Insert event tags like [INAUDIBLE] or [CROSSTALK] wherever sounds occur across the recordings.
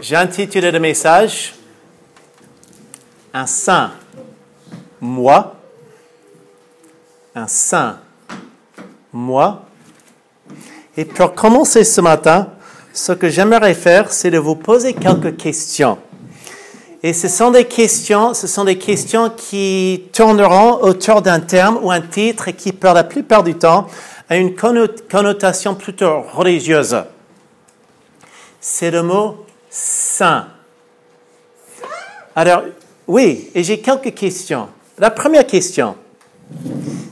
J'ai intitulé le message Un saint, moi. Un saint, moi. Et pour commencer ce matin, ce que j'aimerais faire, c'est de vous poser quelques questions. Et ce sont des questions, ce sont des questions qui tourneront autour d'un terme ou un titre qui, pour la plupart du temps, a une connotation plutôt religieuse. C'est le mot saint. Alors, oui, et j'ai quelques questions. La première question.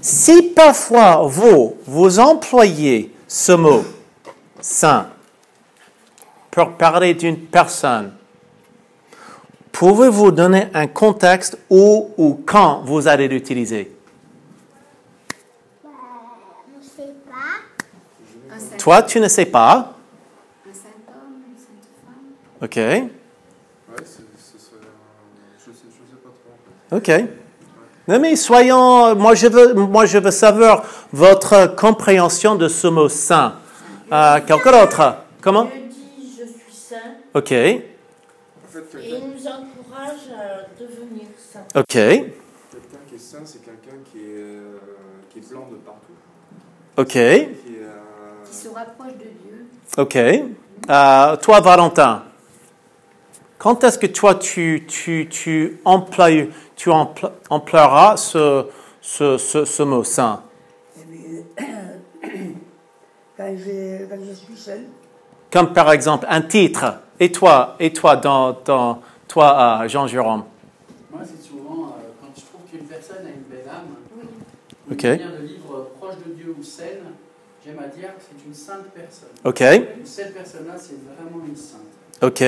Si parfois vous, vous employez ce mot saint pour parler d'une personne, pouvez-vous donner un contexte où ou quand vous allez l'utiliser? Bah, on sait pas. Toi, tu ne sais pas. Un saint homme, une sainte femme. OK. Ouais, c'est- ce serait. un- Je sais, je sais pas trop en fait. OK. Non, mais soyons. Moi, je veux, moi, je veux savoir votre compréhension de ce mot saint. Euh, quelqu'un d'autre? Comment? Dieu dit je suis saint OK. Et il nous encourage à devenir saint. OK. quelqu'un qui est saint, c'est quelqu'un qui est, euh, qui est blanc de partout. OK. Qui est, euh, Qui se rapproche de Dieu. OK. Euh, toi, Valentin, quand est-ce que toi, tu, tu, tu, emploies, tu empl- emploieras ce, ce, ce, ce mot saint? [COUGHS] Quand je, quand je suis seul, Comme par exemple un titre. Et toi, et toi, dans, dans, toi, euh, Jean-Jérôme Moi, c'est souvent euh, quand je trouve qu'une personne a une belle âme, ou Ok. une manière de vivre proche de Dieu ou saine, j'aime à dire que c'est une sainte personne. OK. Et cette personne-là, c'est vraiment une sainte. OK.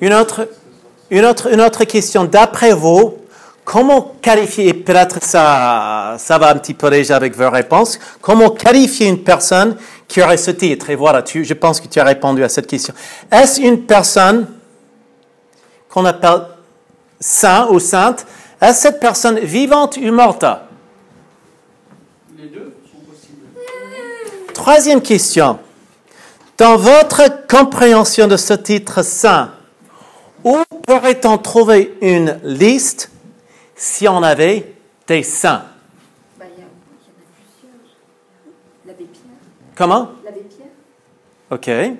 Une autre, une autre, une autre question. D'après vous, comment qualifier, et peut-être ça, ça va un petit peu déjà avec vos réponses, comment qualifier une personne qui aurait ce titre? Et voilà, je pense que tu as répondu à cette question. Est-ce une personne qu'on appelle saint ou sainte? Est-ce cette personne vivante ou morte? Les deux sont possibles. Troisième question. Dans votre compréhension de ce titre saint, où pourrait-on trouver une liste si on avait des saints Bah, il y, a- y. L'abbé Pierre. Comment? L'abbé Pierre. OK.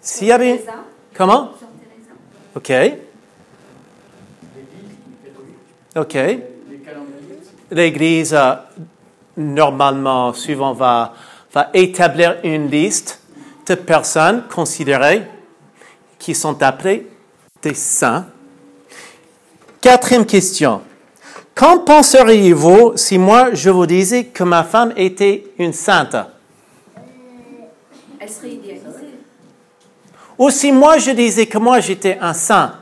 S'il y avait... Teresa. Comment? OK. OK. L'Église, euh, normalement, souvent, va, va établir une liste de personnes considérées qui sont appelées des saints. Quatrième question. Qu'en penseriez-vous si moi je vous disais que ma femme était une sainte? Elle serait idéalisée. Ou si moi je disais que moi j'étais un saint?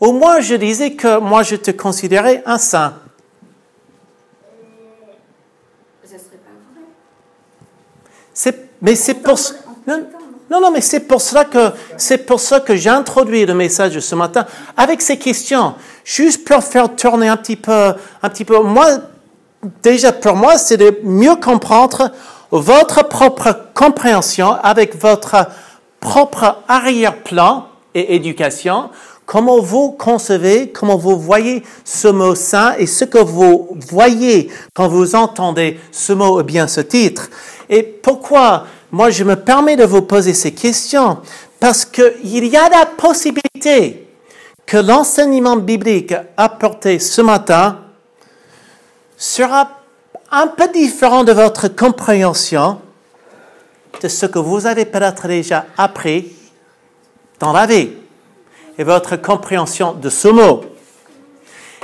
Ou moi je disais que moi je te considérais un saint? Ça serait pas vrai. Mais c'est pour ce- On peut non, non, mais c'est pour cela que c'est pour ça que j'ai introduit le message ce matin avec ces questions, juste pour faire tourner un petit peu, un petit peu. Moi, déjà pour moi, c'est de mieux comprendre votre propre compréhension avec votre propre arrière-plan et éducation. Comment vous concevez, comment vous voyez ce mot saint et ce que vous voyez quand vous entendez ce mot ou bien ce titre. Et pourquoi moi je me permets de vous poser ces questions Parce qu'il y a la possibilité que l'enseignement biblique apporté ce matin sera un peu différent de votre compréhension de ce que vous avez peut-être déjà appris dans la vie et votre compréhension de ce mot.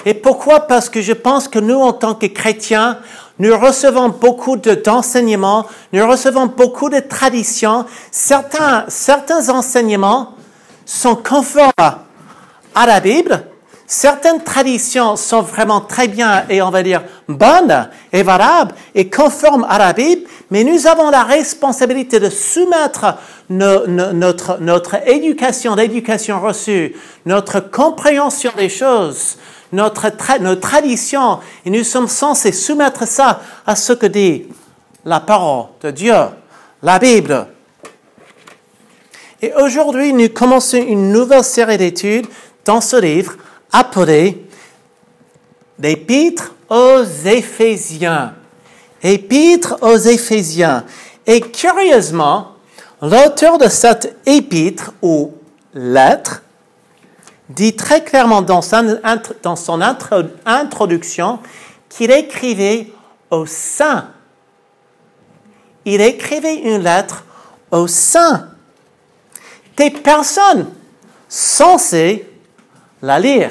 Et pourquoi? Parce que je pense que nous, en tant que chrétiens, nous recevons beaucoup de- d'enseignements, nous recevons beaucoup de traditions. Certains, certains enseignements sont conformes à la Bible. Certaines traditions sont vraiment très bien et on va dire bonnes et valables et conformes à la Bible, mais nous avons la responsabilité de soumettre no- no- notre, notre éducation, l'éducation reçue, notre compréhension des choses, notre, tra- nos traditions, et nous sommes censés soumettre ça à ce que dit la parole de Dieu, la Bible. Et aujourd'hui, nous commençons une nouvelle série d'études dans ce livre appelé L'Épître aux Éphésiens. Épître aux Éphésiens. Et curieusement, l'auteur de cette épître ou lettre dit très clairement dans son, introduction qu'il écrivait aux saints. Il écrivait une lettre aux saints. Des personnes censées la lire.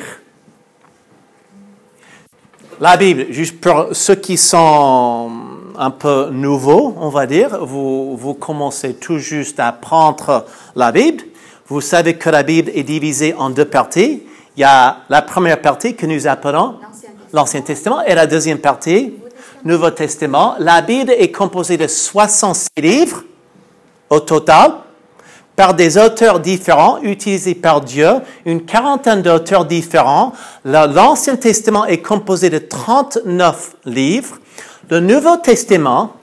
La Bible, juste pour ceux qui sont un peu nouveaux, on va dire, vous, vous commencez tout juste à apprendre la Bible. Vous savez que la Bible est divisée en deux parties. Il y a la première partie que nous appelons l'Ancien Testament et la deuxième partie, Nouveau Testament. La Bible est composée de 66 livres au total par des auteurs différents utilisés par Dieu, une quarantaine d'auteurs différents. L'Ancien Testament est composé de 39 livres. Le Nouveau Testament,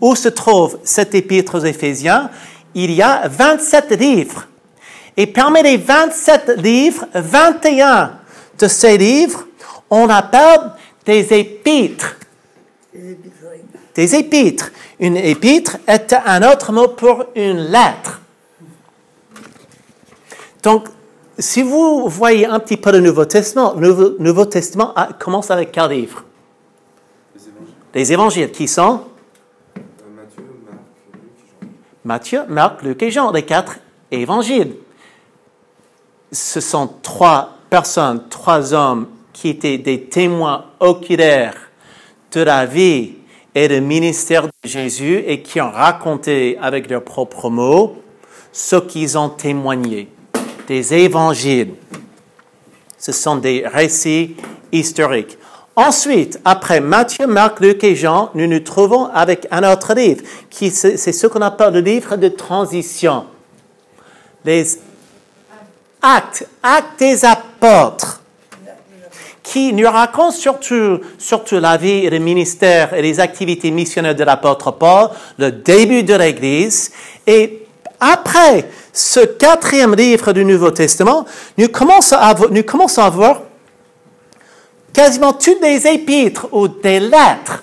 où se trouve cet épître aux Éphésiens, il y a 27 livres. Et parmi les 27 livres, 21 de ces livres, on appelle des épîtres. Des épîtres. Une épître est un autre mot pour une lettre. Donc, si vous voyez un petit peu le Nouveau Testament, le Nouveau, Testament commence avec quel livre? Les évangiles. Les évangiles qui sont? Euh, Matthieu, Marc, Luc et Jean. Matthieu, Marc, Luc et Jean, les quatre évangiles. Ce sont trois personnes, trois hommes qui étaient des témoins oculaires de la vie et du ministère de Jésus et qui ont raconté avec leurs propres mots ce qu'ils ont témoigné des évangiles. Ce sont des récits historiques. Ensuite, après Matthieu, Marc, Luc et Jean, nous nous trouvons avec un autre livre, qui c'est ce qu'on appelle le livre de transition. Les actes, des apôtres, qui nous racontent surtout, la vie et le ministère et les activités missionnaires de l'apôtre Paul, le début de l'Église, et après ce quatrième livre du Nouveau Testament, nous commençons à, voir quasiment toutes les épîtres ou des lettres.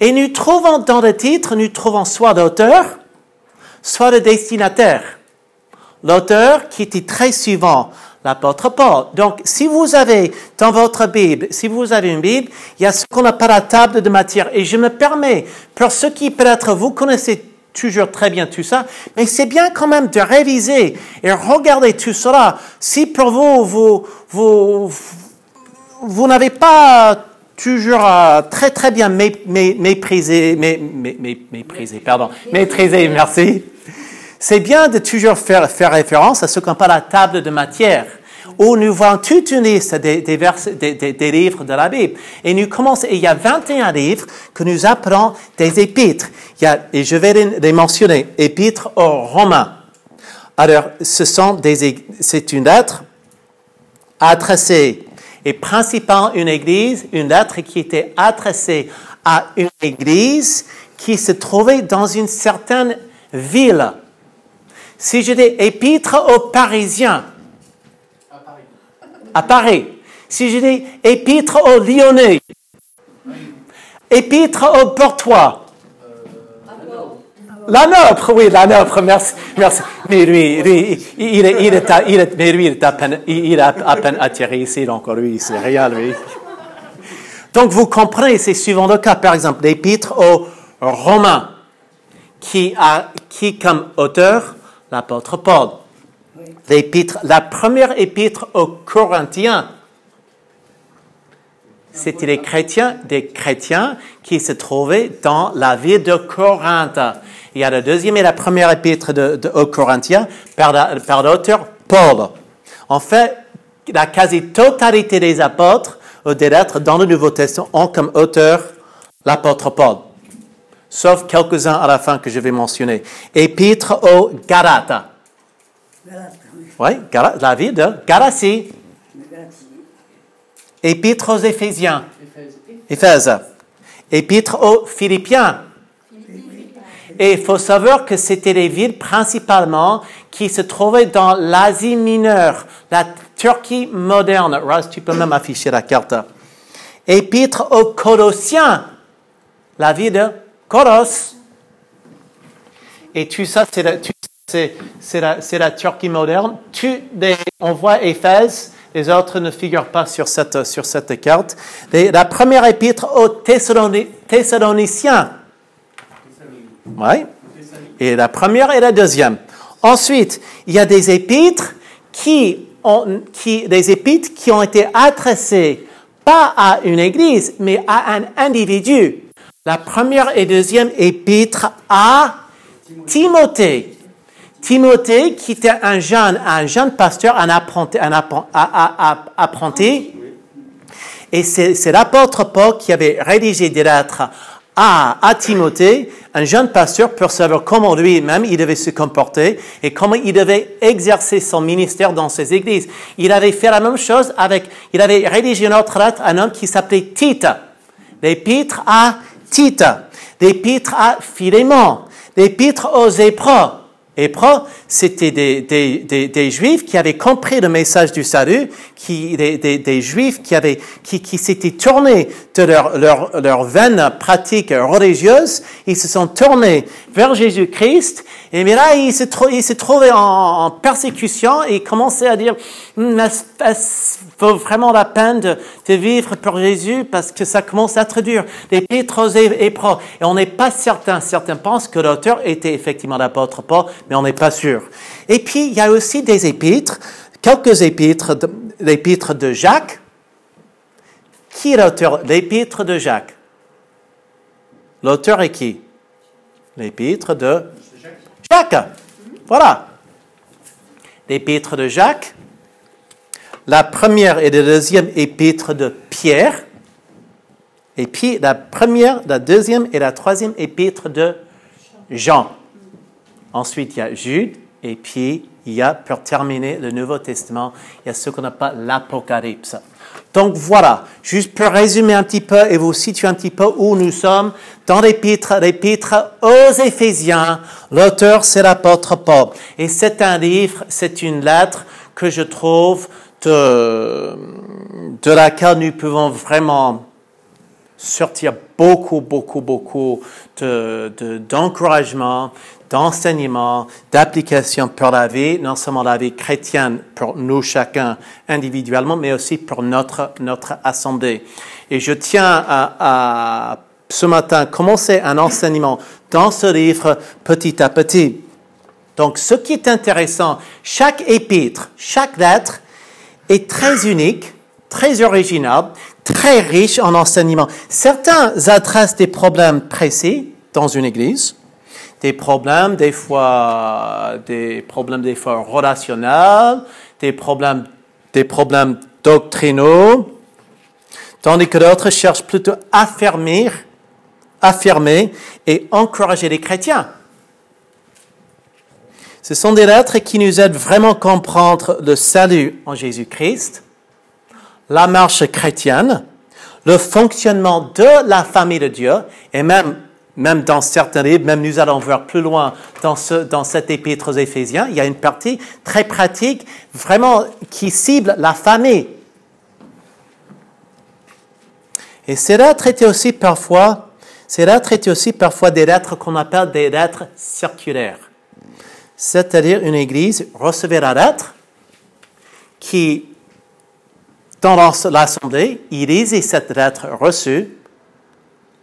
Et nous trouvons dans le titre, nous trouvons soit l'auteur, soit le destinataire. L'auteur qui était très souvent l'apôtre Paul. Donc, si vous avez dans votre Bible, si vous avez une Bible, il y a ce qu'on appelle la table de matière. Et je me permets, pour ceux qui peut-être vous connaissez toujours très bien tout ça, mais c'est bien quand même de réviser et regarder tout cela. Si pour vous, vous, vous, vous n'avez pas toujours euh, très très bien méprisé, méprisé, pardon, maîtrisé, merci. C'est bien de toujours faire, faire référence à ce qu'on appelle la table de matière où nous voyons toute une liste des, des, livres de la Bible. Et nous commençons, et il y a 21 livres que nous appelons des épîtres. Il y a, et je vais les mentionner. Épîtres aux Romains. Alors, ce sont des, c'est une lettre adressée, et principalement une église, une lettre qui était adressée à une église qui se trouvait dans une certaine ville. Si je dis épître aux Parisiens, à Paris. Si je dis épître aux Lyonnais, épître aux Portois, la nôtre, oui, la nôtre, merci, merci. Mais lui, lui il, est, il, est, il mais lui, il est à peine, il a à peine atterri ici, donc lui, c'est rien, lui. Donc vous comprenez, c'est suivant le cas, par exemple, l'épître aux Romains, qui a, qui comme auteur, l'apôtre Paul. L'épître, la première épître aux Corinthiens, c'était les chrétiens, des chrétiens qui se trouvaient dans la ville de Corinthe. Il y a la deuxième et la première épître de, aux Corinthiens par, par l'auteur Paul. En fait, la quasi-totalité des apôtres ou des lettres dans le Nouveau Testament ont comme auteur l'apôtre Paul. Sauf quelques-uns à la fin que je vais mentionner. Épître aux Galates. Oui, la ville de Galatie. Épître aux Éphésiens. Éphèse. Épître aux Philippiens. Et il faut savoir que c'était des villes principalement qui se trouvaient dans l'Asie mineure, la Turquie moderne. Raz, tu peux même afficher la carte. Épître aux Colossiens, la ville de Koros. Et tout ça, c'est la, tu- la, la Turquie moderne. Tu, on voit Éphèse, les autres ne figurent pas sur cette, sur cette carte. La première épître aux Thessaloni- Thessaloniciens. Oui. Et la première et la deuxième. Ensuite, il y a des épîtres qui ont, qui, des épîtres qui ont été adressées pas à une église, mais à un individu. La première et deuxième épître à Timothée. Timothée, qui était un jeune, un jeune pasteur, un apprenti, un apprenti. Et c'est c'est l'apôtre Paul qui avait rédigé des lettres à, à Timothée, un jeune pasteur, pour savoir comment lui-même il devait se comporter et comment il devait exercer son ministère dans ses églises. Il avait fait la même chose avec, il avait rédigé une autre lettre à un homme qui s'appelait Tite. L'épître à Tite. L'épître à Philémon. L'épître aux Hébreux. Hébreux, c'était des, des, des, des Juifs qui avaient compris le message du salut, qui, des, des, des Juifs qui, avaient, qui, qui s'étaient tournés de leur, leur, leur veine pratique religieuse, ils se sont tournés vers Jésus-Christ, et mais là, ils se, ils se trouvaient en, persécution et ils commençaient à dire, Hum, est-ce vaut vraiment la peine de, de vivre pour Jésus? Parce que ça commence à être dur. L'épître aux Hé- Hébreux. Et on n'est pas certain. Certains pensent que l'auteur était effectivement l'apôtre Paul, mais on n'est pas sûr. Et puis, il y a aussi des épîtres, quelques épîtres, l'épître de Jacques. Qui est l'auteur? L'épître de Jacques? L'auteur est qui? L'épître de Jacques. Voilà. L'épître de Jacques. La première et la deuxième épître de Pierre. Et puis la première, la deuxième et la troisième épître de Jean. Ensuite, il y a Jude. Et puis, il y a, pour terminer le Nouveau Testament, il y a ce qu'on appelle l'Apocalypse. Donc voilà, juste pour résumer un petit peu et vous situer un petit peu où nous sommes dans l'épître, l'épître aux Éphésiens. L'auteur, c'est l'apôtre Paul. Et c'est un livre, c'est une lettre que je trouve de, de laquelle nous pouvons vraiment sortir beaucoup, beaucoup, beaucoup de, de- d'encouragement, d'enseignement, d'application pour la vie, non seulement la vie chrétienne pour nous chacun individuellement, mais aussi pour notre, notre assemblée. Et je tiens à, à ce matin commencer un enseignement dans ce livre petit à petit. Donc, ce qui est intéressant, chaque épître, chaque lettre est très unique, très original, très riche en enseignement. Certains adressent des problèmes précis dans une église, des problèmes des fois, des problèmes des fois relationnels, des problèmes, des problèmes doctrinaux, tandis que d'autres cherchent plutôt à affermir, affirmer et encourager les chrétiens. Ce sont des lettres qui nous aident vraiment à comprendre le salut en Jésus-Christ, la marche chrétienne, le fonctionnement de la famille de Dieu, et même, même dans certains livres, même nous allons voir plus loin dans, ce, dans cet épître aux Éphésiens, il y a une partie très pratique, vraiment qui cible la famille. Et ces lettres étaient aussi parfois, aussi parfois des lettres qu'on appelle des lettres circulaires. C'est-à-dire une église recevait la lettre qui, dans l'assemblée, il lisait cette lettre reçue,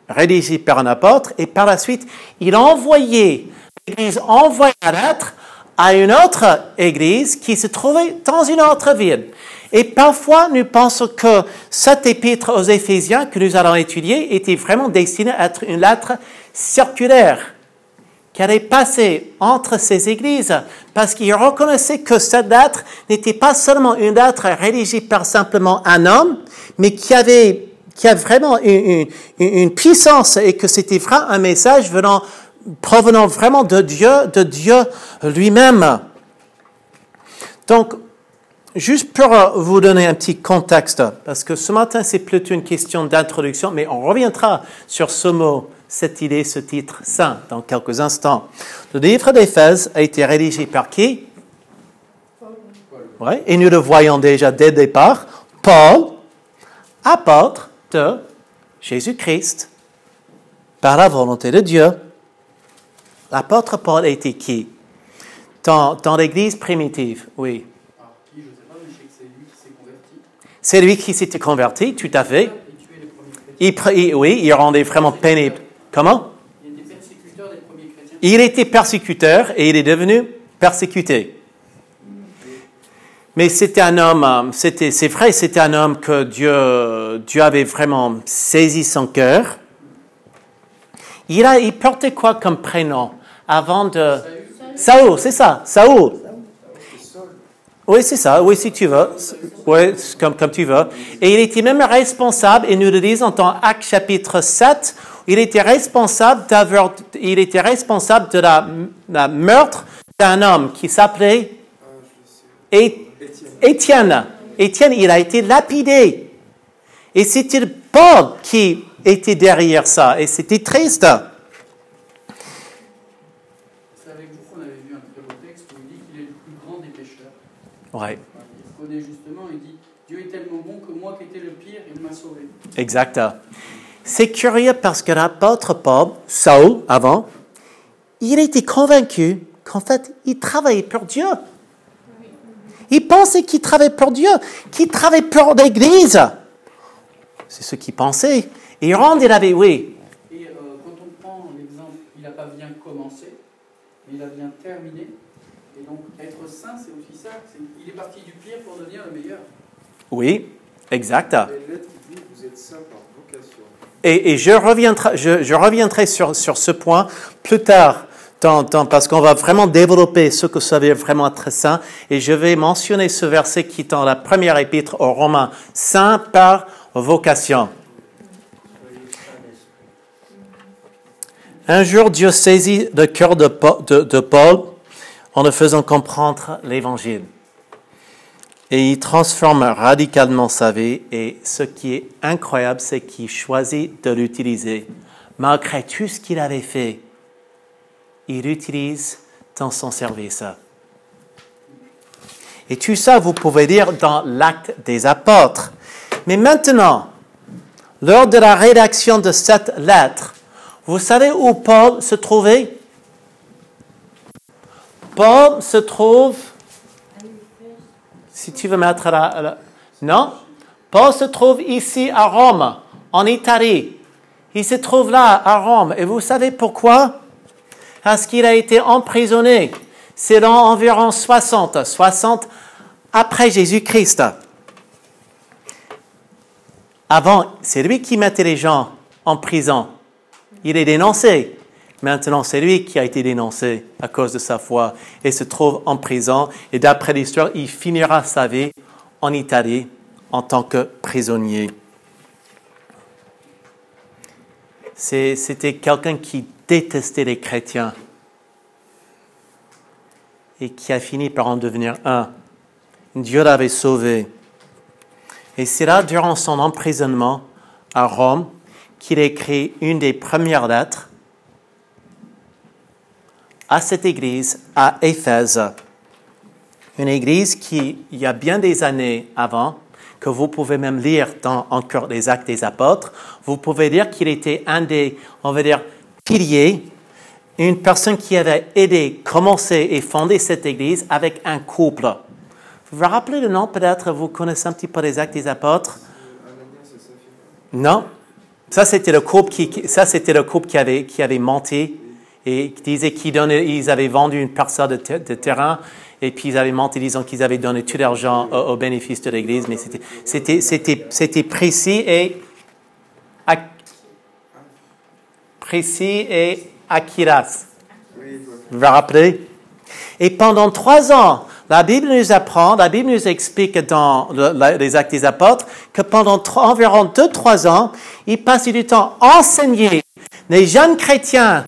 rédigée par un apôtre, et par la suite, il envoyait, l'église envoyait la lettre à une autre église qui se trouvait dans une autre ville. Et parfois, nous pensons que cet épître aux Éphésiens que nous allons étudier était vraiment destiné à être une lettre circulaire qui allait passer entre ces églises, parce qu'il reconnaissait que cette lettre n'était pas seulement une lettre rédigée par simplement un homme, mais qui avait, qui a vraiment une, une, une puissance et que c'était vraiment un message venant, provenant vraiment de Dieu, de Dieu lui-même. Donc, juste pour vous donner un petit contexte, parce que ce matin c'est plutôt une question d'introduction, mais on reviendra sur ce mot cette idée, ce titre saint dans quelques instants. Le livre d'Éphèse a été rédigé par qui? Oui, et nous le voyons déjà dès le départ. Paul, apôtre de Jésus-Christ, par la volonté de Dieu. L'apôtre Paul était qui? Dans, dans l'Église primitive, oui. C'est lui qui s'était converti, tout à fait. Il, oui, il rendait vraiment pénible. Comment? Il était persécuteur et il est devenu persécuté. Mais c'était un homme, euh, c'était, c'est vrai, c'était un homme que Dieu, Dieu avait vraiment saisi son cœur. Il, a, il portait quoi comme prénom avant de... Saoul, c'est ça, Saoul. Oui, c'est ça, oui, si tu veux. Oui, comme, comme tu veux. Et il était même responsable, et nous le disons dans Actes chapitre 7, il était responsable d'avoir, il était responsable de la, la meurtre d'un homme qui s'appelait Étienne. Étienne, il a été lapidé. Et c'était Paul qui était derrière ça, et c'était triste. C'est avec vous qu'on avait vu un très beau texte où il dit qu'il est le plus grand des pécheurs. Ouais, Il reconnaît justement, il dit Dieu est tellement bon que moi qui étais le pire, il m'a sauvé. exact. C'est curieux parce que l'apôtre Paul, Saul, avant, il était convaincu qu'en fait, il travaillait pour Dieu. Il pensait qu'il travaillait pour Dieu, qu'il travaillait pour l'Église. C'est ce qu'il pensait. Et Rand, il avait, oui, Et euh, quand on prend l'exemple, il n'a pas bien commencé, mais il a bien terminé. Et donc, être saint, c'est aussi ça. Il est parti du pire pour devenir le meilleur. oui, exact. Dit Vous êtes saint par vocation. Et, et je reviendrai, je, je reviendrai sur, sur ce point plus tard, dans- dans- parce qu'on va vraiment développer ce que ça veut vraiment être saint. Et je vais mentionner ce verset qui est dans la première épître aux Romains, saint par vocation. Un jour, Dieu saisit le cœur de- de Paul en le faisant comprendre l'Évangile. Et il transforme radicalement sa vie. Et ce qui est incroyable, c'est qu'il choisit de l'utiliser. Malgré tout ce qu'il avait fait, il l'utilise dans son service. Et tout ça, vous pouvez lire dans l'acte des apôtres. Mais maintenant, lors de la rédaction de cette lettre, vous savez où Paul se trouvait? Paul se trouve si tu veux mettre la, la- Non? Paul se trouve ici à Rome, en Italie. Il se trouve là, à Rome. Et vous savez pourquoi? Parce qu'il a été emprisonné. C'est dans environ 60, 60 après Jésus-Christ. Avant, c'est lui qui mettait les gens en prison. Il est dénoncé. Maintenant, c'est lui qui a été dénoncé à cause de sa foi et se trouve en prison. Et d'après l'histoire, il finira sa vie en Italie en tant que prisonnier. C'était quelqu'un qui détestait les chrétiens et qui a fini par en devenir un. Dieu l'avait sauvé. Et c'est là, durant son emprisonnement à Rome, qu'il écrit une des premières lettres à cette église à Éphèse. Une église qui, il y a bien des années avant, que vous pouvez même lire dans encore les actes des apôtres, vous pouvez lire qu'il était un des, on va dire, piliers, une personne qui avait aidé, commencé et fondé cette église avec un couple. Vous vous rappelez le nom? Peut-être, vous connaissez un petit peu les actes des apôtres. Non? Ça c'était le couple qui, ça c'était le couple qui avait, qui avait menti et qui disait qu'ils donnaient, ils avaient vendu une parcelle de, te- de terrain et puis ils avaient menti disant qu'ils avaient donné tout l'argent au, au bénéfice de l'Église, mais c'était, c'était, c'était, c'était précis et précis et Akiras. Vous vous rappelez? Et pendant trois ans, la Bible nous apprend, la Bible nous explique dans les Actes des Apôtres que pendant environ deux, trois ans, il passait du temps enseigner les jeunes chrétiens,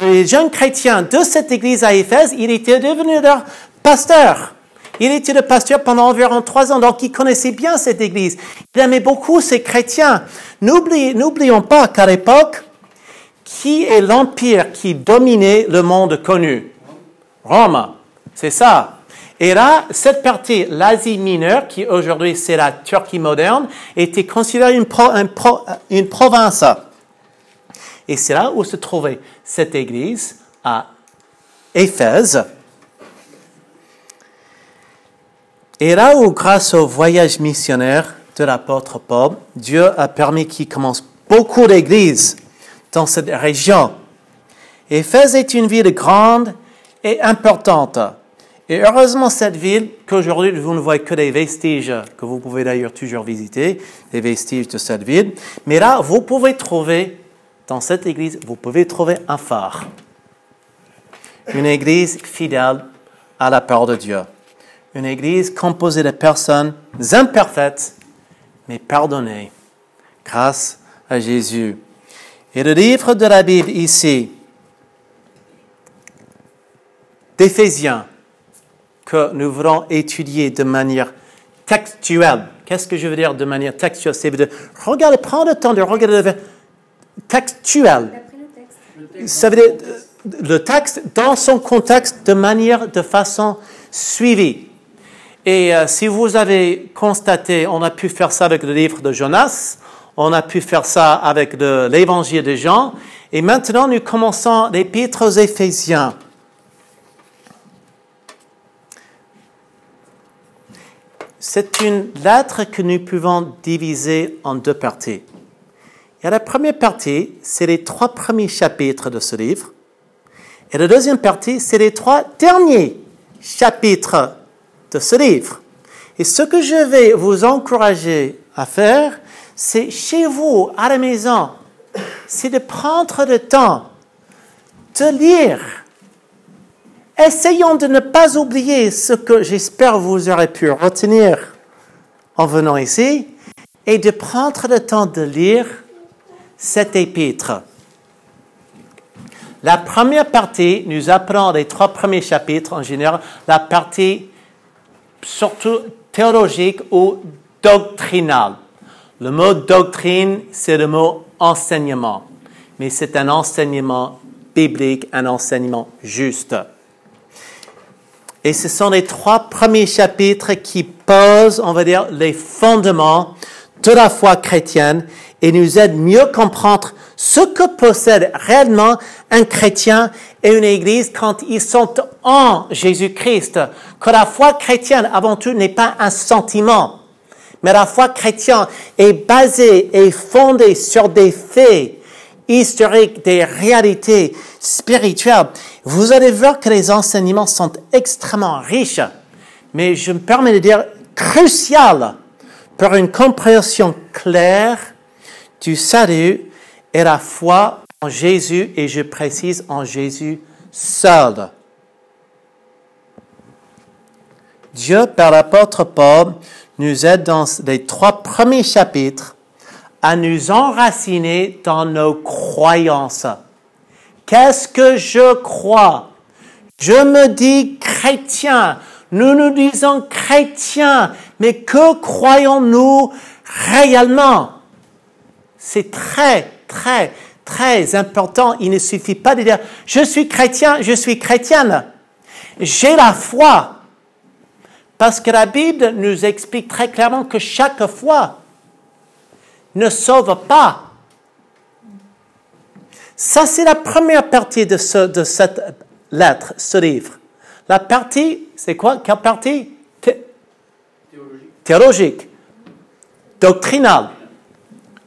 les jeunes chrétiens de cette église à Éphèse, il était devenu leur pasteur. Il était le pasteur pendant environ trois ans, donc il connaissait bien cette église. Il aimait beaucoup ces chrétiens. N'oublions pas qu'à l'époque, qui est l'empire qui dominait le monde connu? Rome. C'est ça. Et là, cette partie, l'Asie mineure, qui aujourd'hui c'est la Turquie moderne, était considérée une, une province. Et c'est là où se trouvait cette église à Éphèse. Et là où, grâce au voyage missionnaire de l'apôtre Paul, Dieu a permis qu'il commence beaucoup d'églises dans cette région. Éphèse est une ville grande et importante. Et heureusement, cette ville, qu'aujourd'hui vous ne voyez que des vestiges, que vous pouvez d'ailleurs toujours visiter, des vestiges de cette ville. Mais là, vous pouvez trouver, dans cette église, vous pouvez trouver un phare. Une église fidèle à la parole de Dieu. Une église composée de personnes imparfaites, mais pardonnées grâce à Jésus. Et le livre de la Bible ici, d'Éphésiens, que nous voulons étudier de manière textuelle. Qu'est-ce que je veux dire de manière textuelle? C'est de regarder, prendre le temps de regarder le textuel. Ça veut dire le texte dans son contexte de manière, de façon suivie. Et euh, si vous avez constaté, on a pu faire ça avec le livre de Jonas, on a pu faire ça avec le- l'évangile de Jean, et maintenant nous commençons l'épître aux Éphésiens. C'est une lettre que nous pouvons diviser en deux parties. Et la première partie, c'est les trois premiers chapitres de ce livre. Et la deuxième partie, c'est les trois derniers chapitres de ce livre. Et ce que je vais vous encourager à faire, c'est chez vous, à la maison, c'est de prendre le temps de lire. Essayons de ne pas oublier ce que j'espère vous aurez pu retenir en venant ici et de prendre le temps de lire cet épître. La première partie nous apprend les trois premiers chapitres en général, la partie surtout théologique ou doctrinale. Le mot doctrine, c'est le mot enseignement, mais c'est un enseignement biblique, un enseignement juste. Et ce sont les trois premiers chapitres qui posent, on va dire, les fondements de la foi chrétienne et nous aident mieux comprendre ce que possède réellement un chrétien et une église quand ils sont en Jésus-Christ. Que la foi chrétienne, avant tout, n'est pas un sentiment, mais la foi chrétienne est basée et fondée sur des faits historiques, des réalités spirituelles. Vous allez voir que les enseignements sont extrêmement riches, mais je me permets de dire crucial pour une compréhension claire du salut et la foi en Jésus, et je précise en Jésus seul. Dieu, par l'apôtre Paul, nous aide dans les trois premiers chapitres à nous enraciner dans nos croyances. Qu'est-ce que je crois? Je me dis chrétien. Nous nous disons chrétien. Mais que croyons-nous réellement? C'est très, très, très important. Il ne suffit pas de dire, je suis chrétien, je suis chrétienne. J'ai la foi. Parce que la Bible nous explique très clairement que chaque foi ne sauve pas. Ça, c'est la première partie de, ce, de cette lettre, ce livre. La partie, c'est quoi? Quelle partie? Thé- théologique. Théologique, doctrinale.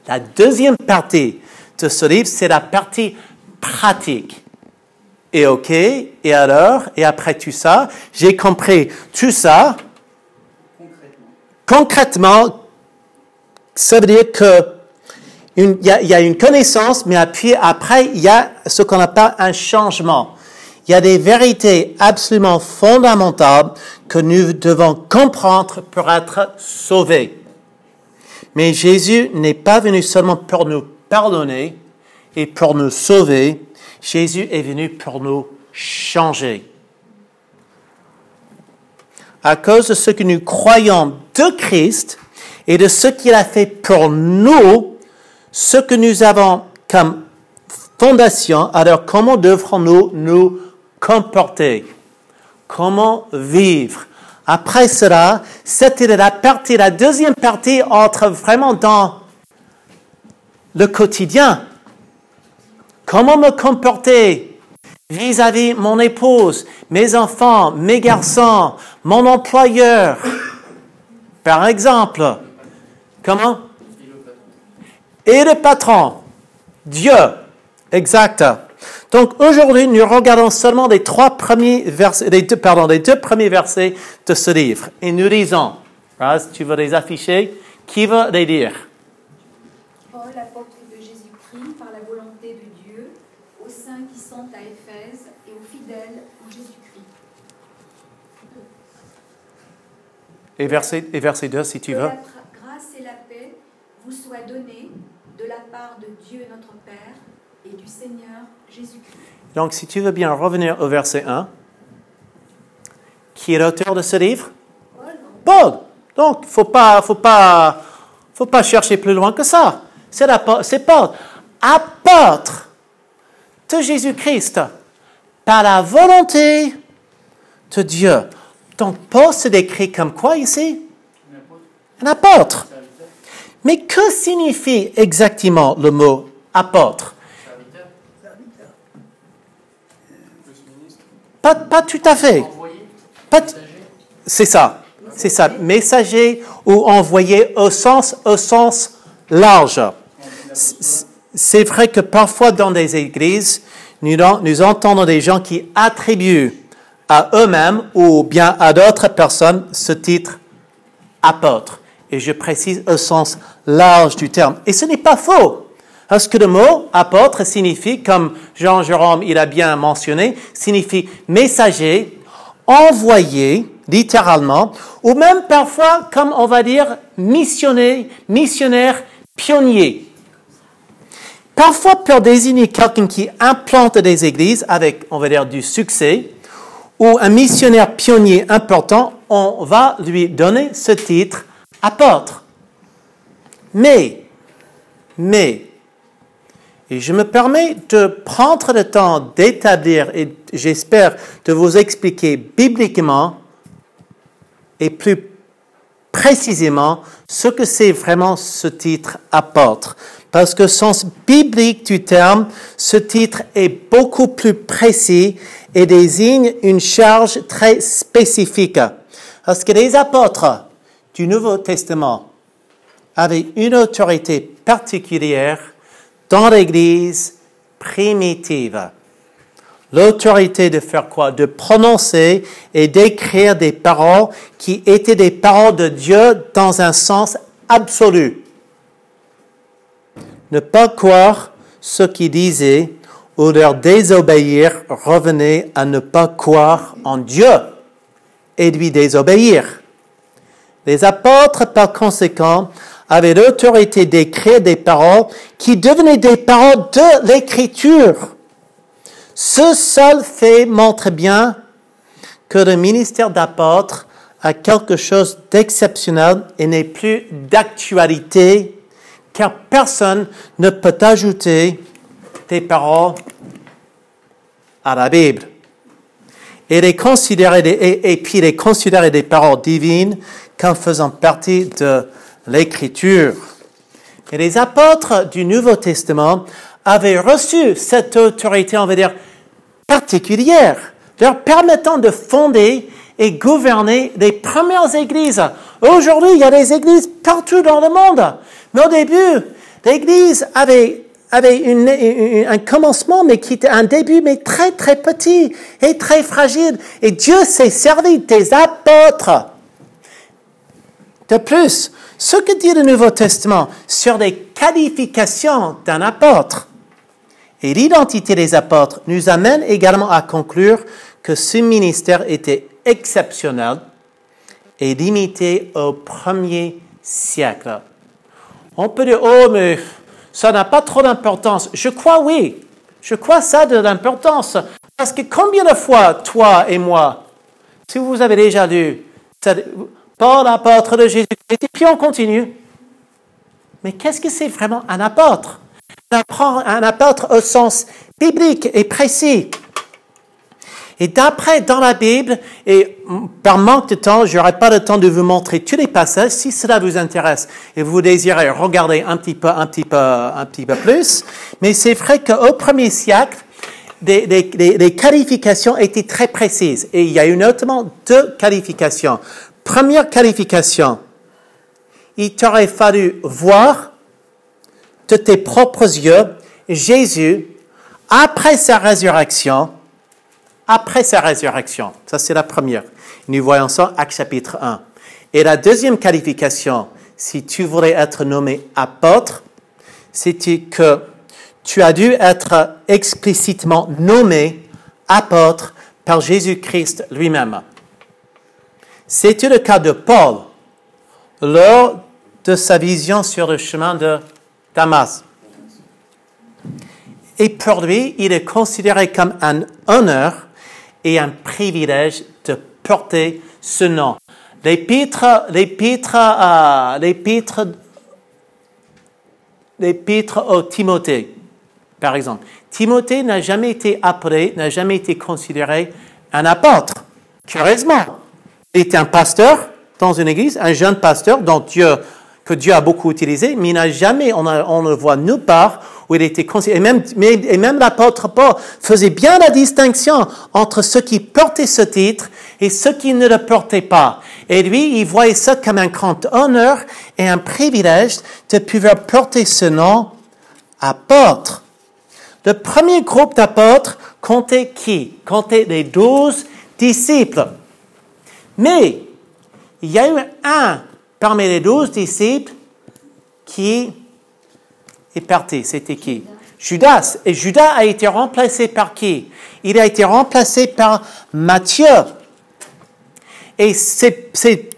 La deuxième partie de ce livre, c'est la partie pratique. Et ok, et alors, et après tout ça, j'ai compris tout ça. Concrètement, ça veut dire que il y, a- une connaissance, mais après, il y a ce qu'on appelle un changement. Il y a des vérités absolument fondamentales que nous devons comprendre pour être sauvés. Mais Jésus n'est pas venu seulement pour nous pardonner et pour nous sauver. Jésus est venu pour nous changer. À cause de ce que nous croyons de Christ et de ce qu'il a fait pour nous, ce que nous avons comme fondation, alors comment devrons-nous nous comporter? Comment vivre? Après cela, c'était la partie, la deuxième partie entre vraiment dans le quotidien. Comment me comporter? Vis-à-vis mon épouse, mes enfants, mes garçons, mon employeur, par exemple. Comment? Et le patron. Dieu. Exact. Donc aujourd'hui, nous regardons seulement les trois premiers versets, deux, pardon, les deux premiers versets de ce livre. Et nous lisons. Raz, tu veux les afficher Qui veut les dire Paul, apôtre de Jésus-Christ, par la volonté de Dieu, aux saints qui sont à Éphèse fidèles en Jésus-Christ. Et verset, et verset 2, si tu Que veux. la tra- grâce et la paix vous soient données de la part de Dieu notre Père et du Seigneur Jésus-Christ. Donc, si tu veux bien revenir au verset 1, qui est l'auteur de ce livre? Paul, Paul. Donc, faut pas, faut pas, faut pas chercher plus loin que ça. C'est Paul, apôtre de Jésus-Christ, par la volonté de Dieu. Donc, Paul se décrit comme quoi ici? Un apôtre. Mais que signifie exactement le mot apôtre? Pas, pas tout à fait. C'est ça. C'est ça. Messager ou envoyé au sens, au sens large. C'est vrai que parfois dans des églises, nous, entendons des gens qui attribuent à eux-mêmes ou bien à d'autres personnes ce titre apôtre. Et je précise au sens large du terme. Et ce n'est pas faux. Parce que le mot apôtre signifie, comme Jean Jérôme il a bien mentionné, signifie messager, envoyé, littéralement, ou même parfois, comme on va dire, missionnaire, missionnaire, pionnier. Parfois pour désigner quelqu'un qui implante des églises avec, on va dire, du succès, ou un missionnaire pionnier important, on va lui donner ce titre apôtre. Mais, mais, et je me permets de prendre le temps d'établir, et j'espère de vous expliquer bibliquement et plus précisément ce que c'est vraiment ce titre apôtre. Parce que sens biblique du terme, ce titre est beaucoup plus précis et désigne une charge très spécifique. Parce que les apôtres du Nouveau Testament avaient une autorité particulière dans l'Église primitive. L'autorité de faire quoi? De prononcer et d'écrire des paroles qui étaient des paroles de Dieu dans un sens absolu. Ne pas croire ce qu'ils disaient ou leur désobéir revenait à ne pas croire en Dieu et lui désobéir. Les apôtres, par conséquent, avaient l'autorité d'écrire des paroles qui devenaient des paroles de l'écriture. Ce seul fait montre bien que le ministère d'apôtre a quelque chose d'exceptionnel et n'est plus d'actualité, car personne ne peut ajouter des paroles à la Bible. Et, les considérer des- et, puis les considérer des paroles divines comme faisant partie de l'écriture. Et les apôtres du Nouveau Testament avaient reçu cette autorité, on va dire, particulière, leur permettant de fonder et gouverner les premières églises. Aujourd'hui, il y a des églises partout dans le monde. Mais au début, l'église avait, avait un commencement, mais qui était un début, mais très, très petit et très fragile. Et Dieu s'est servi des apôtres. De plus, ce que dit le Nouveau Testament sur les qualifications d'un apôtre et l'identité des apôtres nous amène également à conclure que ce ministère était exceptionnel et limité au premier siècle. On peut dire, oh, mais ça n'a pas trop d'importance. Je crois oui. Je crois ça de l'importance. Parce que combien de fois, toi et moi, si vous avez déjà lu Paul, apôtre de Jésus-Christ, et puis on continue. Mais qu'est-ce que c'est vraiment un apôtre? Un apôtre au sens biblique et précis. Et d'après, dans la Bible, et par manque de temps, je pas le temps de vous montrer tous les passages. Si cela vous intéresse et vous désirez regarder un petit peu, un petit peu, un petit peu plus, mais c'est vrai qu'au premier siècle, des, des, des, des qualifications étaient très précises. Et il y a eu notamment deux qualifications. Première qualification, il t'aurait fallu voir de tes propres yeux Jésus après sa résurrection après sa résurrection. Ça, c'est la première. Nous voyons ça, Acte chapitre 1. Et la deuxième qualification, si tu voulais être nommé apôtre, c'était que tu as dû être explicitement nommé apôtre par Jésus-Christ lui-même. C'était le cas de Paul lors de sa vision sur le chemin de Damas. Et pour lui, il est considéré comme un honneur et un privilège de porter ce nom. L'épître, l'épître, l'épître, l'épître au Timothée, par exemple. Timothée n'a jamais été appelé, n'a jamais été considéré un apôtre. Curieusement, il était un pasteur dans une église, un jeune pasteur dont Dieu, que Dieu a beaucoup utilisé, mais il n'a jamais, on, on ne voit nulle part où il était considéré. Et même, et même l'apôtre Paul faisait bien la distinction entre ceux qui portaient ce titre et ceux qui ne le portaient pas. Et lui, il voyait ça comme un grand honneur et un privilège de pouvoir porter ce nom apôtre. Le premier groupe d'apôtres comptait qui? Comptait les douze disciples. Mais il y a eu un parmi les douze disciples qui est parti. C'était qui? Judas. Et Judas a été remplacé par qui? Il a été remplacé par Matthieu. Et ces,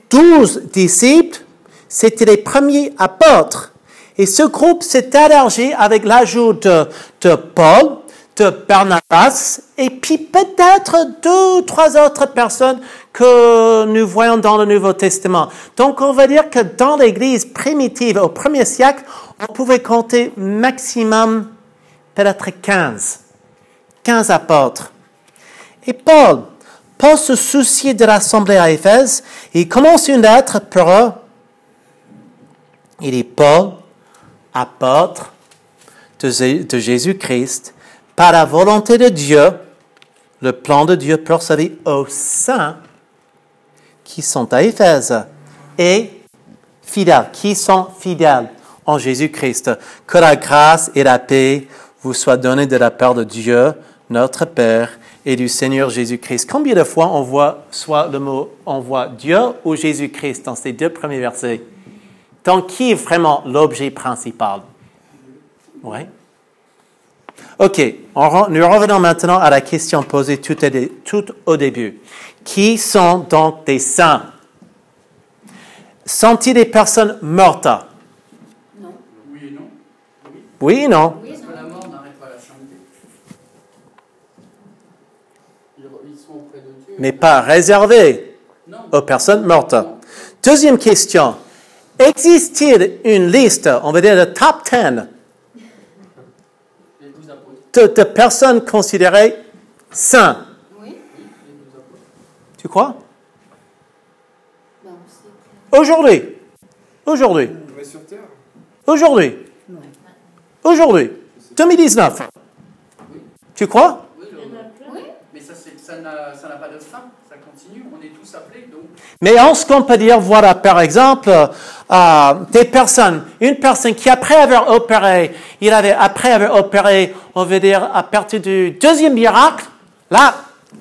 douze disciples, c'était les premiers apôtres. Et ce groupe s'est élargi avec l'ajout de, de Paul, de Barnabas, et puis peut-être deux ou trois autres personnes que nous voyons dans le Nouveau Testament. Donc on va dire que dans l'Église primitive au premier siècle, on pouvait compter maximum peut-être 15. 15 apôtres. Et Paul, Paul se souciait de l'assemblée à Éphèse il commence une lettre pour eux. Il est Paul, apôtre de, de Jésus-Christ, par la volonté de Dieu, le plan de Dieu pour sa vie aux saints qui sont à Éphèse et fidèles, qui sont fidèles en Jésus-Christ. Que la grâce et la paix vous soient données de la part de Dieu, notre Père, et du Seigneur Jésus-Christ. Combien de fois on voit soit le mot, on voit Dieu ou Jésus-Christ dans ces deux premiers versets? Donc, qui est vraiment l'objet principal? Oui. OK. nous revenons maintenant à la question posée tout, tout au début. Qui sont donc des saints? Sont-ils des personnes mortes? Oui et non Parce que la mort n'arrête pas la sainteté. Ils sont auprès de Dieu. Mais pas réservé Non. aux personnes mortes. Deuxième question. Existe-t-il une liste, on va dire le top 10, Les douze apôtres. De, de personnes considérées saints? Oui. Tu crois? On sait Aujourd'hui. Aujourd'hui. Aujourd'hui. Aujourd'hui. 2019. Tu crois? Oui, Oui. Mais ça, c'est- ça n'a ça n'a pas de fin. Ça continue. On est tous appelés. Donc, Mais est-ce qu'on peut dire, voilà, par exemple, euh, des personnes, une personne qui après avoir opéré, il avait, après avoir opéré, on veut dire, à partir du deuxième miracle, là,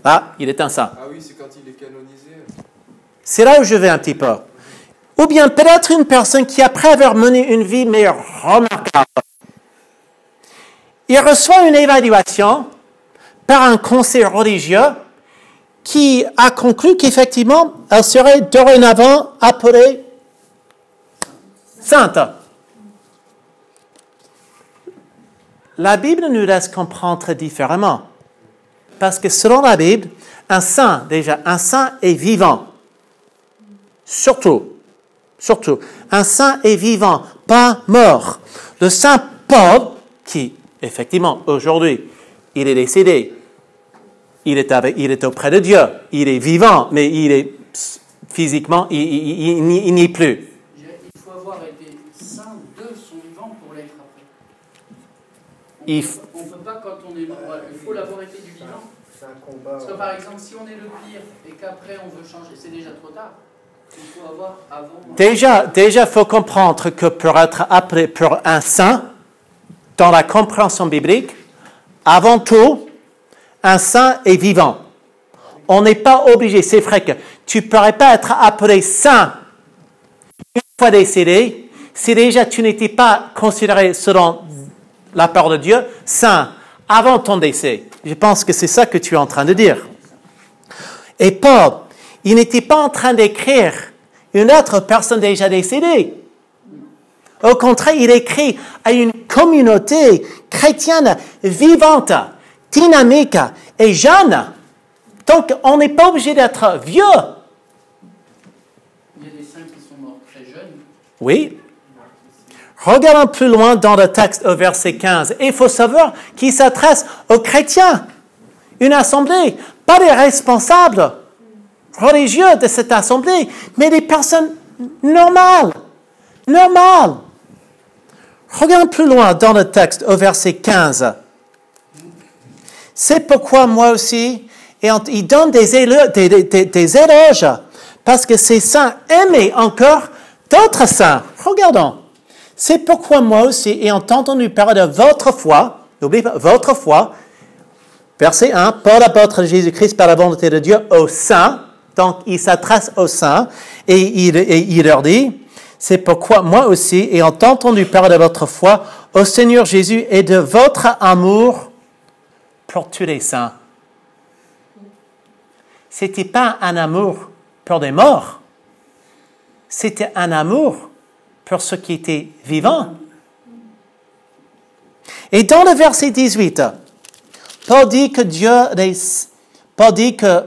là, il est un saint. Ah oui, c'est quand il est canonisé. C'est là où je vais un petit peu. Ou bien peut-être une personne qui, après avoir mené une vie mais remarquable, il reçoit une évaluation par un conseil religieux qui a conclu qu'effectivement, elle serait dorénavant appelée sainte. La Bible nous laisse comprendre différemment. Parce que selon la Bible, un saint, déjà, un saint est vivant. Surtout, surtout, un saint est vivant, pas mort. Le saint Paul, qui, effectivement, aujourd'hui, il est décédé. Il est, avec, il est auprès de Dieu. Il est vivant, mais il est physiquement, il, il- n'y est plus. Je dirais, Il faut avoir été saint de son vivant pour l'être après. On Il ne f- peut pas quand on est mort. Il faut l'avoir été du vivant. Parce que par exemple, si on est le pire et qu'après on veut changer, c'est déjà trop tard. Il faut avoir avant. Déjà, déjà, faut comprendre que pour être appelé pour un saint, dans la compréhension biblique, avant tout, un saint est vivant. On n'est pas obligé, c'est vrai que tu ne pourrais pas être appelé saint une fois décédé si déjà tu n'étais pas considéré selon la part de Dieu saint avant ton décès. Je pense que c'est ça que tu es en train de dire. Et Paul, il n'était pas en train d'écrire une autre personne déjà décédée. Au contraire, il écrit à une communauté chrétienne vivante, dynamique et jeune. Donc, on n'est pas obligé d'être vieux. Il y a des saints qui sont morts très jeunes. Oui. Regardons plus loin dans le texte au verset 15. Il faut savoir qu'il s'adresse aux chrétiens, une assemblée, pas les responsables religieux de cette assemblée, mais des personnes normales. Normales. Regardons plus loin dans le texte au verset 15. C'est pourquoi moi aussi, et on- il donne des, des éloges, parce que ces saints aimaient encore d'autres saints. Regardons. C'est pourquoi moi aussi, ayant entendu parler de votre foi, n'oubliez pas, votre foi, verset 1, Paul apôtre de Jésus-Christ par la volonté de Dieu aux saints, donc il s'adresse aux saints, et il, et il leur dit, c'est pourquoi moi aussi, ayant entendu parler de votre foi au Seigneur Jésus et de votre amour pour tous les saints. C'était pas un amour pour des morts, c'était un amour pour ceux qui étaient vivants. Et dans le verset 18, Paul dit que Dieu, les, que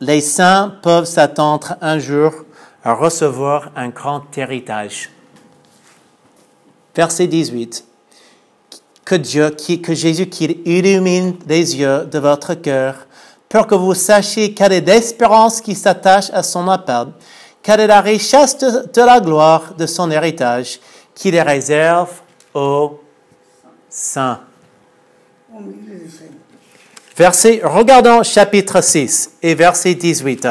les saints peuvent s'attendre un jour à recevoir un grand héritage. Verset 18. Que Dieu, qui- que Jésus, qu'il illumine les yeux de votre cœur pour que vous sachiez quelle est l'espérance qui s'attache à son appel, quelle est la richesse de, la gloire de son héritage qu'il réserve aux saints. Verset, regardons chapitre 6 et verset 18.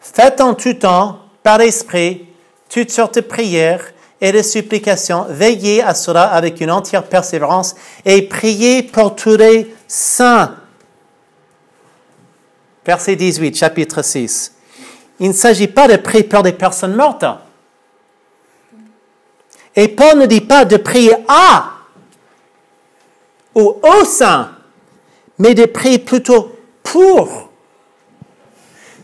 Faites en tout temps, par l'esprit, toutes sortes de prières et de supplications. Veillez à cela avec une entière persévérance et priez pour tous les saints. Verset 18, chapitre 6. Il ne s'agit pas de prier pour des personnes mortes. Et Paul ne dit pas de prier à ou au saint, mais de prier plutôt pour.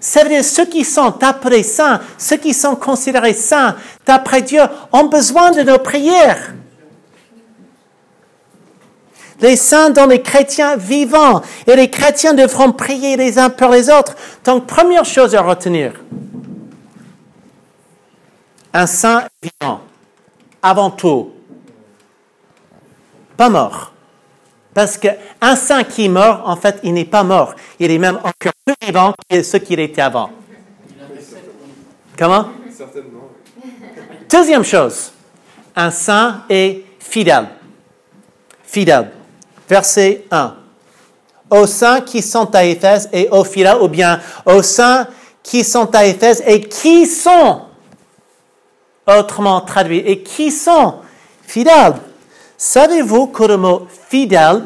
Ça veut dire ceux qui sont appelés saints, ceux qui sont considérés saints d'après Dieu, ont besoin de nos prières. Les saints sont les chrétiens vivants et les chrétiens devront prier les uns pour les autres. Donc, première chose à retenir, un saint vivant, avant tout, pas mort. Parce qu'un saint qui est mort, en fait, il n'est pas mort. Il est même encore plus vivant que ce qu'il était avant. Comment? Certainement. Deuxième chose, un saint est fidèle. Fidèle. Verset 1. Aux saints qui sont à Éphèse et aux fidèles, ou bien aux saints qui sont à Éphèse et qui sont, autrement traduit, et qui sont fidèles. Savez-vous que le mot fidèle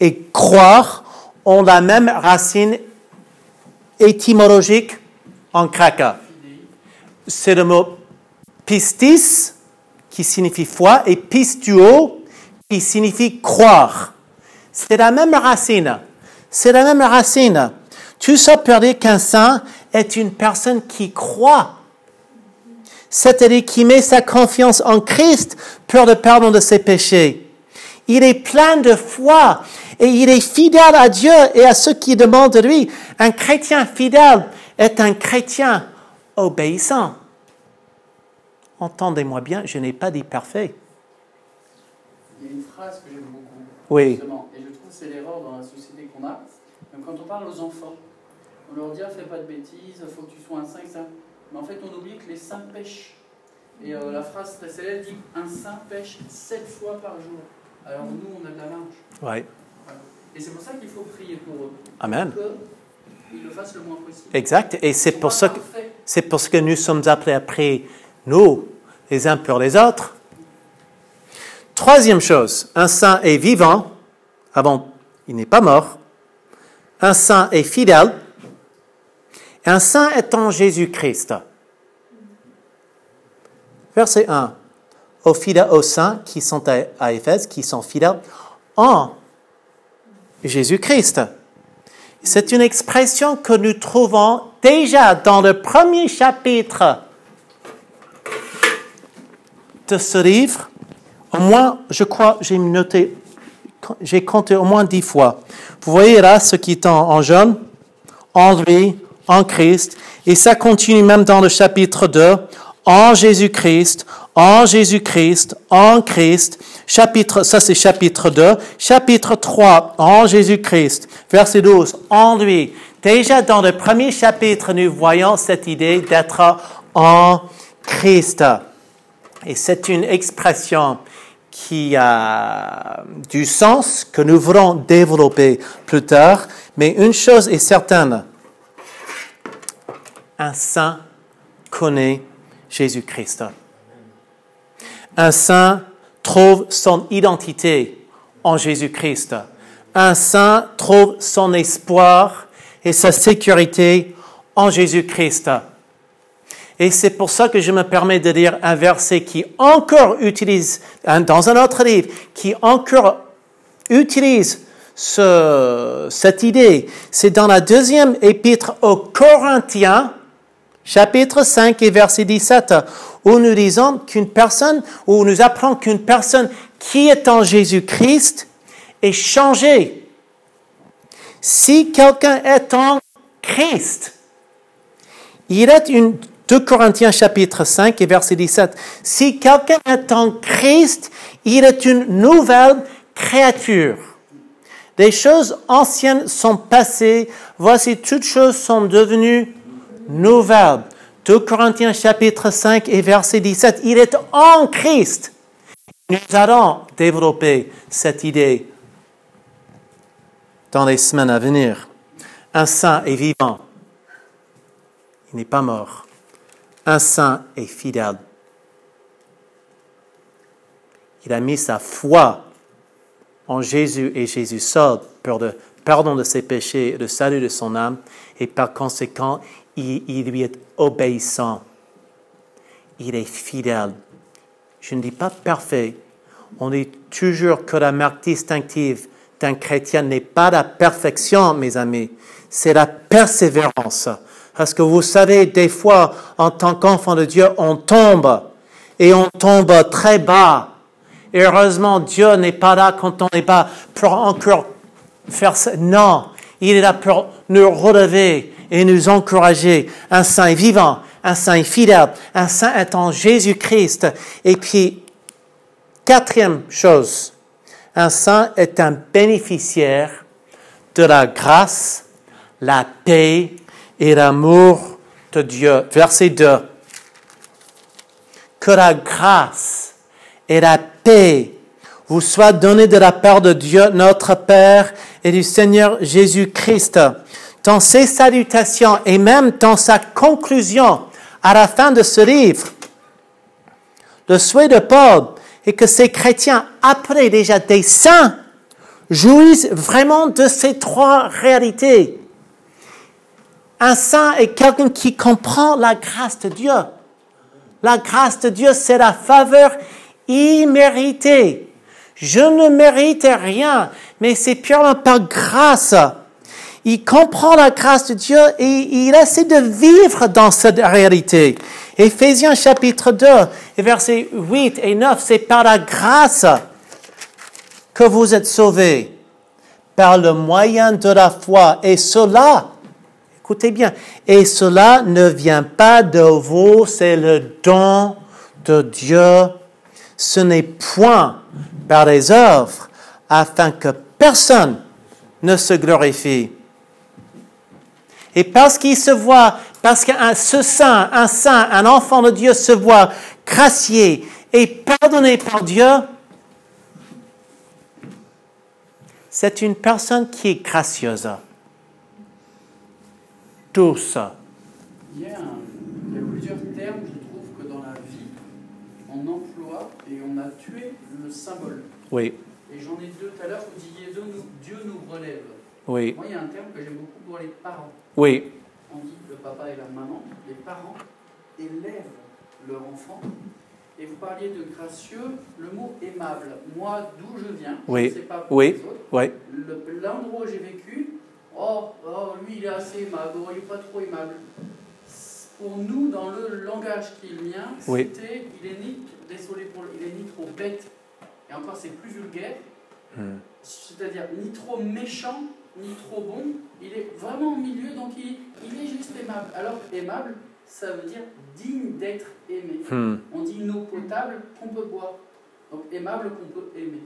et croire ont la même racine étymologique en grec? C'est le mot pistis, qui signifie foi, et pistuo, qui signifie croire. C'est la même racine. C'est la même racine. Tout ça pour dire qu'un saint est une personne qui croit. C'est-à-dire qui met sa confiance en Christ pour le pardon de ses péchés. Il est plein de foi et il est fidèle à Dieu et à ceux qui demandent de lui. Un chrétien fidèle est un chrétien obéissant. Entendez-moi bien, je n'ai pas dit parfait. Il y a une phrase que j'aime beaucoup. Oui. Justement, c'est l'erreur dans la société qu'on a. Même quand on parle aux enfants, on leur dit ah, fais pas de bêtises, il faut que tu sois un saint, etc. Mais en fait, on oublie que les saints pêchent. Et euh, la phrase très célèbre dit un saint pêche sept fois par jour. Alors nous, on a de la marge. Ouais. Voilà. Et c'est pour ça qu'il faut prier pour eux. Amen. Qu'ils le fassent le moins possible. Exact. Et c'est pour ça que c'est pour ce que nous sommes appelés à prier, nous, les uns pour les autres. Troisième chose, un saint est vivant. Avant, il n'est pas mort. Un saint est fidèle. Un saint en Jésus-Christ. Verset 1. Aux fidèles, aux saints qui sont à, à Éphèse, qui sont fidèles en Jésus-Christ. C'est une expression que nous trouvons déjà dans le premier chapitre de ce livre. Au moins, je crois, j'ai noté, j'ai compté au moins dix fois. Vous voyez là ce qui est en, jaune, en lui, en Christ, et ça continue même dans le chapitre 2, en Jésus-Christ, en Jésus-Christ, en Christ. Chapitre, ça c'est chapitre 2. Chapitre 3, en Jésus-Christ. Verset 12, en lui. Déjà dans le premier chapitre, nous voyons cette idée d'être en Christ. Et c'est une expression qui a du sens que nous voulons développer plus tard. Mais une chose est certaine. Un saint connaît Jésus-Christ. Un saint trouve son identité en Jésus-Christ. Un saint trouve son espoir et sa sécurité en Jésus-Christ. Et c'est pour ça que je me permets de lire un verset qui encore utilise, dans un autre livre, qui encore utilise ce- cette idée. C'est dans la deuxième épître aux Corinthiens, chapitre 5 et verset 17, où nous disons qu'une personne, où nous apprenons qu'une personne qui est en Jésus-Christ est changée. Si quelqu'un est en Christ, il est une, 2 Corinthiens chapitre 5 et verset 17. Si quelqu'un est en Christ, il est une nouvelle créature. Les choses anciennes sont passées, voici toutes choses sont devenues nouvelles. 2 Corinthiens chapitre 5 et verset 17. Il est en Christ. Nous allons développer cette idée dans les semaines à venir. Un saint est vivant. Il n'est pas mort. Un saint est fidèle. Il a mis sa foi en Jésus et Jésus seul pour le pardon de ses péchés et le salut de son âme, et par conséquent, il, il lui est obéissant. Il est fidèle. Je ne dis pas parfait. On dit toujours que la marque distinctive d'un chrétien n'est pas la perfection, mes amis, c'est la persévérance. Parce que vous savez, des fois, en tant qu'enfant de Dieu, on tombe et on tombe très bas. Heureusement, Dieu n'est pas là quand on n'est pas pour encore faire ça. Non, il est là pour nous relever et nous encourager. Un saint vivant, un saint fidèle, un saint est en Jésus-Christ. Et puis, quatrième chose, un saint est un bénéficiaire de la grâce, la paix et l'amour de Dieu. Verset 2. Que la grâce et la paix vous soient données de la part de Dieu notre Père et du Seigneur Jésus-Christ. Dans ses salutations et même dans sa conclusion à la fin de ce livre, le souhait de Paul est que ces chrétiens, appelés déjà des saints, jouissent vraiment de ces trois réalités. Un saint est quelqu'un qui comprend la grâce de Dieu. La grâce de Dieu, c'est la faveur imméritée. Je ne mérite rien, mais c'est purement par grâce. Il comprend la grâce de Dieu et il essaie de vivre dans cette réalité. Éphésiens chapitre 2, versets 8 et 9, c'est par la grâce que vous êtes sauvés, par le moyen de la foi. Et cela, écoutez bien, et cela ne vient pas de vous, c'est le don de Dieu. Ce n'est point par les œuvres afin que personne ne se glorifie. Et parce qu'il se voit, parce qu'un ce saint, un saint, un enfant de Dieu se voit gracié et pardonné par Dieu, c'est une personne qui est gracieuse, douce. Il y, a un- il y a plusieurs termes, je trouve, que dans la vie, on emploie et on a tué le symbole. Oui, Et j'en ai deux tout à l'heure, vous disiez Dieu nous, Dieu nous relève. oui, Moi, il y a un terme que j'aime beaucoup pour les parents. oui, On dit le papa et la maman, les parents élèvent leur enfant. Et vous parliez de gracieux, le mot aimable. Moi, d'où je viens, Oui, je ne sais pas pour oui. les autres, oui, le- l'endroit où j'ai vécu, oh, oh, lui il est assez aimable, oh, il n'est pas trop aimable. Pour nous, dans le langage qui est le mien, Oui. c'était il est ni, désolé pour le- il est ni trop bête, et encore c'est plus vulgaire, Hmm. c'est-à-dire ni trop méchant, ni trop bon, il est vraiment au milieu, donc il, il est juste aimable. Alors aimable, ça veut dire digne d'être aimé. Hmm. On dit une eau potable qu'on peut boire. Donc aimable qu'on peut aimer.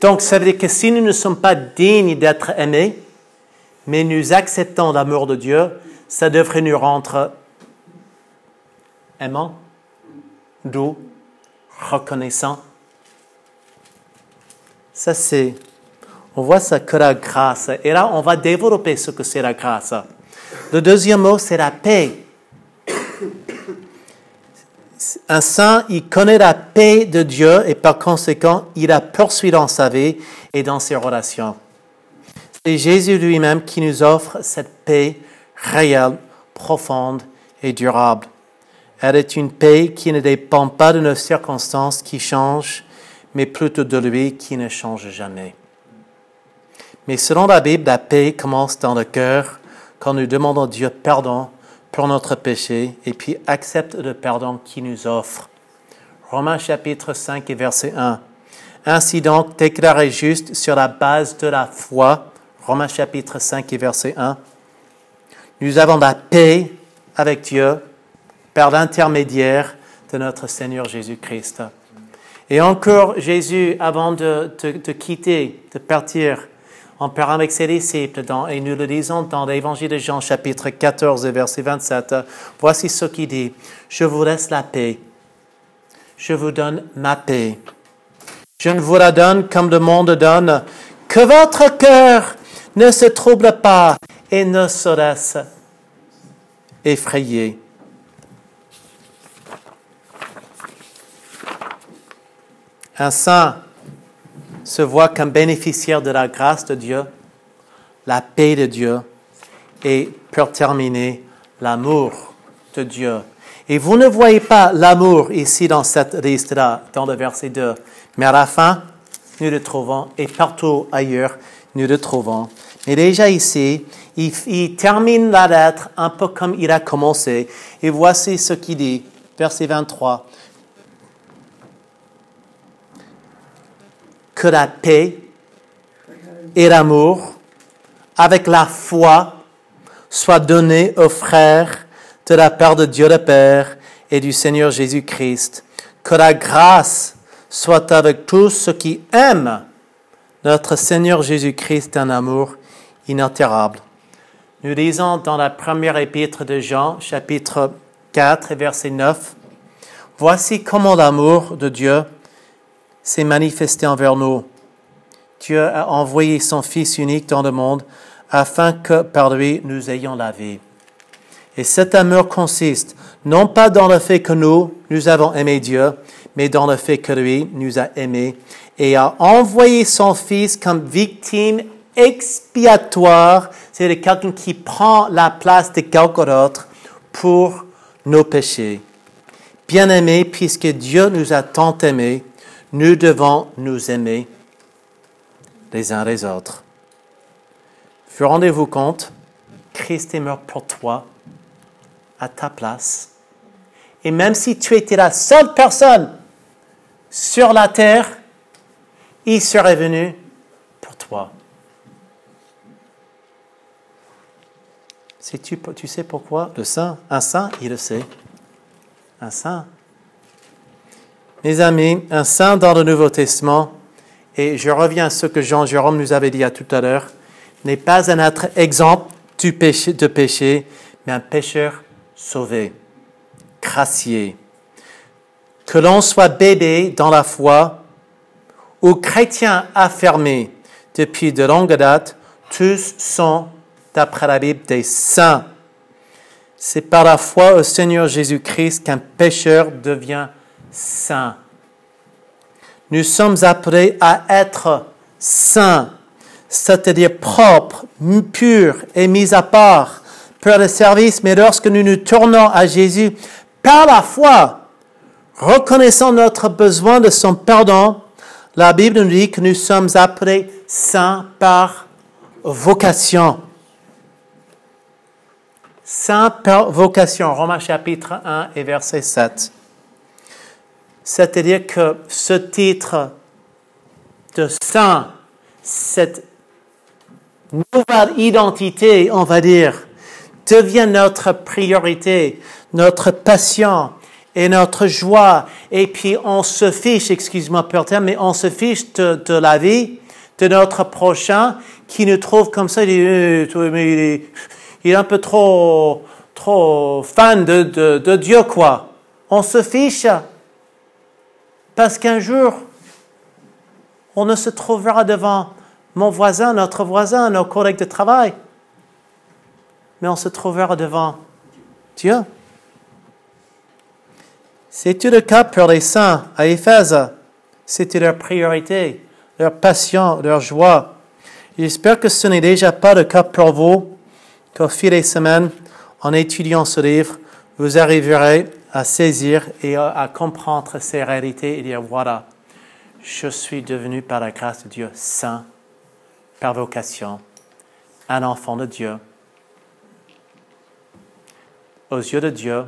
Donc, ça veut dire que si nous ne sommes pas dignes d'être aimés, mais nous acceptons l'amour de Dieu, ça devrait nous rendre aimants, doux, reconnaissants. Ça, c'est. On voit ça que la grâce. Et là, on va développer ce que c'est la grâce. Le deuxième mot, c'est la paix. Un saint, il connaît la paix de Dieu et par conséquent, il la poursuit dans sa vie et dans ses relations. C'est Jésus lui-même qui nous offre cette paix réelle, profonde et durable. Elle est une paix qui ne dépend pas de nos circonstances qui changent, mais plutôt de lui qui ne change jamais. Mais selon la Bible, la paix commence dans le cœur quand nous demandons à Dieu pardon pour notre péché et puis accepte le pardon qu'il nous offre. Romains chapitre 5 et verset 1. Ainsi donc, déclaré juste sur la base de la foi, Romains chapitre 5 et verset 1, nous avons la paix avec Dieu par l'intermédiaire de notre Seigneur Jésus-Christ. Et encore, Jésus, avant de te quitter, de partir, en parlant avec ses disciples, et nous le disons dans l'évangile de Jean, chapitre 14, verset 27, voici ce qu'il dit. Je vous laisse la paix. Je vous donne ma paix. Je ne vous la donne comme le monde donne. Que votre cœur ne se trouble pas et ne se laisse effrayer. Un saint se voit comme bénéficiaire de la grâce de Dieu, la paix de Dieu et, pour terminer, l'amour de Dieu. Et vous ne voyez pas l'amour ici dans cette liste-là, dans le verset 2, mais à la fin, nous le trouvons et partout ailleurs, nous le trouvons. Mais déjà ici, il, il termine la lettre un peu comme il a commencé. Et voici ce qu'il dit, verset 23. que la paix et l'amour, avec la foi, soient donnés aux frères de la part de Dieu le Père et du Seigneur Jésus-Christ. Que la grâce soit avec tous ceux qui aiment notre Seigneur Jésus-Christ d'un amour inaltérable. Nous lisons dans la première épître de Jean, chapitre 4, verset 9, Voici comment l'amour de Dieu s'est manifesté envers nous. Dieu a envoyé son Fils unique dans le monde afin que par lui nous ayons la vie. Et cet amour consiste non pas dans le fait que nous, nous avons aimé Dieu, mais dans le fait que lui nous a aimés et a envoyé son Fils comme victime expiatoire, c'est quelqu'un qui prend la place de quelqu'un d'autre pour nos péchés. Bien-aimés, puisque Dieu nous a tant aimés, nous devons nous aimer les uns les autres. Vous rendez-vous compte, Christ est mort pour toi, à ta place. Et même si tu étais la seule personne sur la terre, il serait venu pour toi. tu, tu sais pourquoi le saint, un saint, il le sait. Un saint, Mes amis, un saint dans le Nouveau Testament, et je reviens à ce que Jean Jérôme nous avait dit à tout à l'heure, n'est pas un être exemple du péché, de péché, mais un pécheur sauvé, gracié. Que l'on soit bébé dans la foi ou chrétien affirmé depuis de longue date, tous sont, d'après la Bible, des saints. C'est par la foi au Seigneur Jésus-Christ qu'un pécheur devient saint. Nous sommes appelés à être saints, c'est-à-dire propres, purs et mis à part pour le service, mais lorsque nous nous tournons à Jésus par la foi, reconnaissant notre besoin de son pardon, la Bible nous dit que nous sommes appelés saints par vocation. Saint par vocation, Romains chapitre 1 et verset 7. C'est-à-dire que ce titre de saint, cette nouvelle identité, on va dire, devient notre priorité, notre passion et notre joie. Et puis on se fiche, excuse-moi pour le terme, mais on se fiche de, la vie de notre prochain qui nous trouve comme ça, il est, il est, un peu trop, trop fan de, de Dieu, quoi. On se fiche parce qu'un jour, on ne se trouvera devant mon voisin, notre voisin, nos collègues de travail, mais on se trouvera devant Dieu. C'est le cas pour les saints à Éphèse? C'était leur priorité, leur passion, leur joie? J'espère que ce n'est déjà pas le cas pour vous, qu'au fil des semaines, en étudiant ce livre, vous arriverez à saisir et à, comprendre ces réalités et dire, voilà, je suis devenu par la grâce de Dieu saint, par vocation, un enfant de Dieu. Aux yeux de Dieu,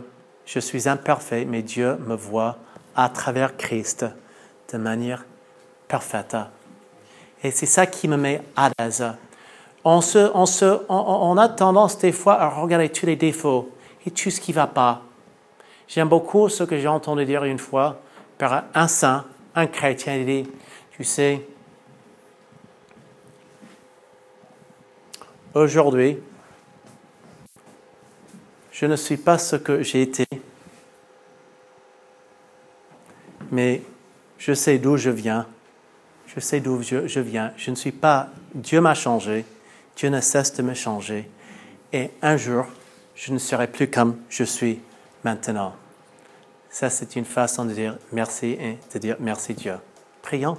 je suis imparfait, mais Dieu me voit à travers Christ de manière parfaite. Et c'est ça qui me met à l'aise. On, se, on, se, on, a tendance des fois à regarder tous les défauts et tout ce qui ne va pas. J'aime beaucoup ce que j'ai entendu dire une fois par un saint, un chrétien. Il dit, tu sais, aujourd'hui, je ne suis pas ce que j'ai été, mais je sais d'où je viens. Je sais d'où je, viens. Je ne suis pas... Dieu m'a changé. Dieu ne cesse de me changer. Et un jour, je ne serai plus comme je suis maintenant. Ça, c'est une façon de dire merci et de dire merci Dieu. Prions.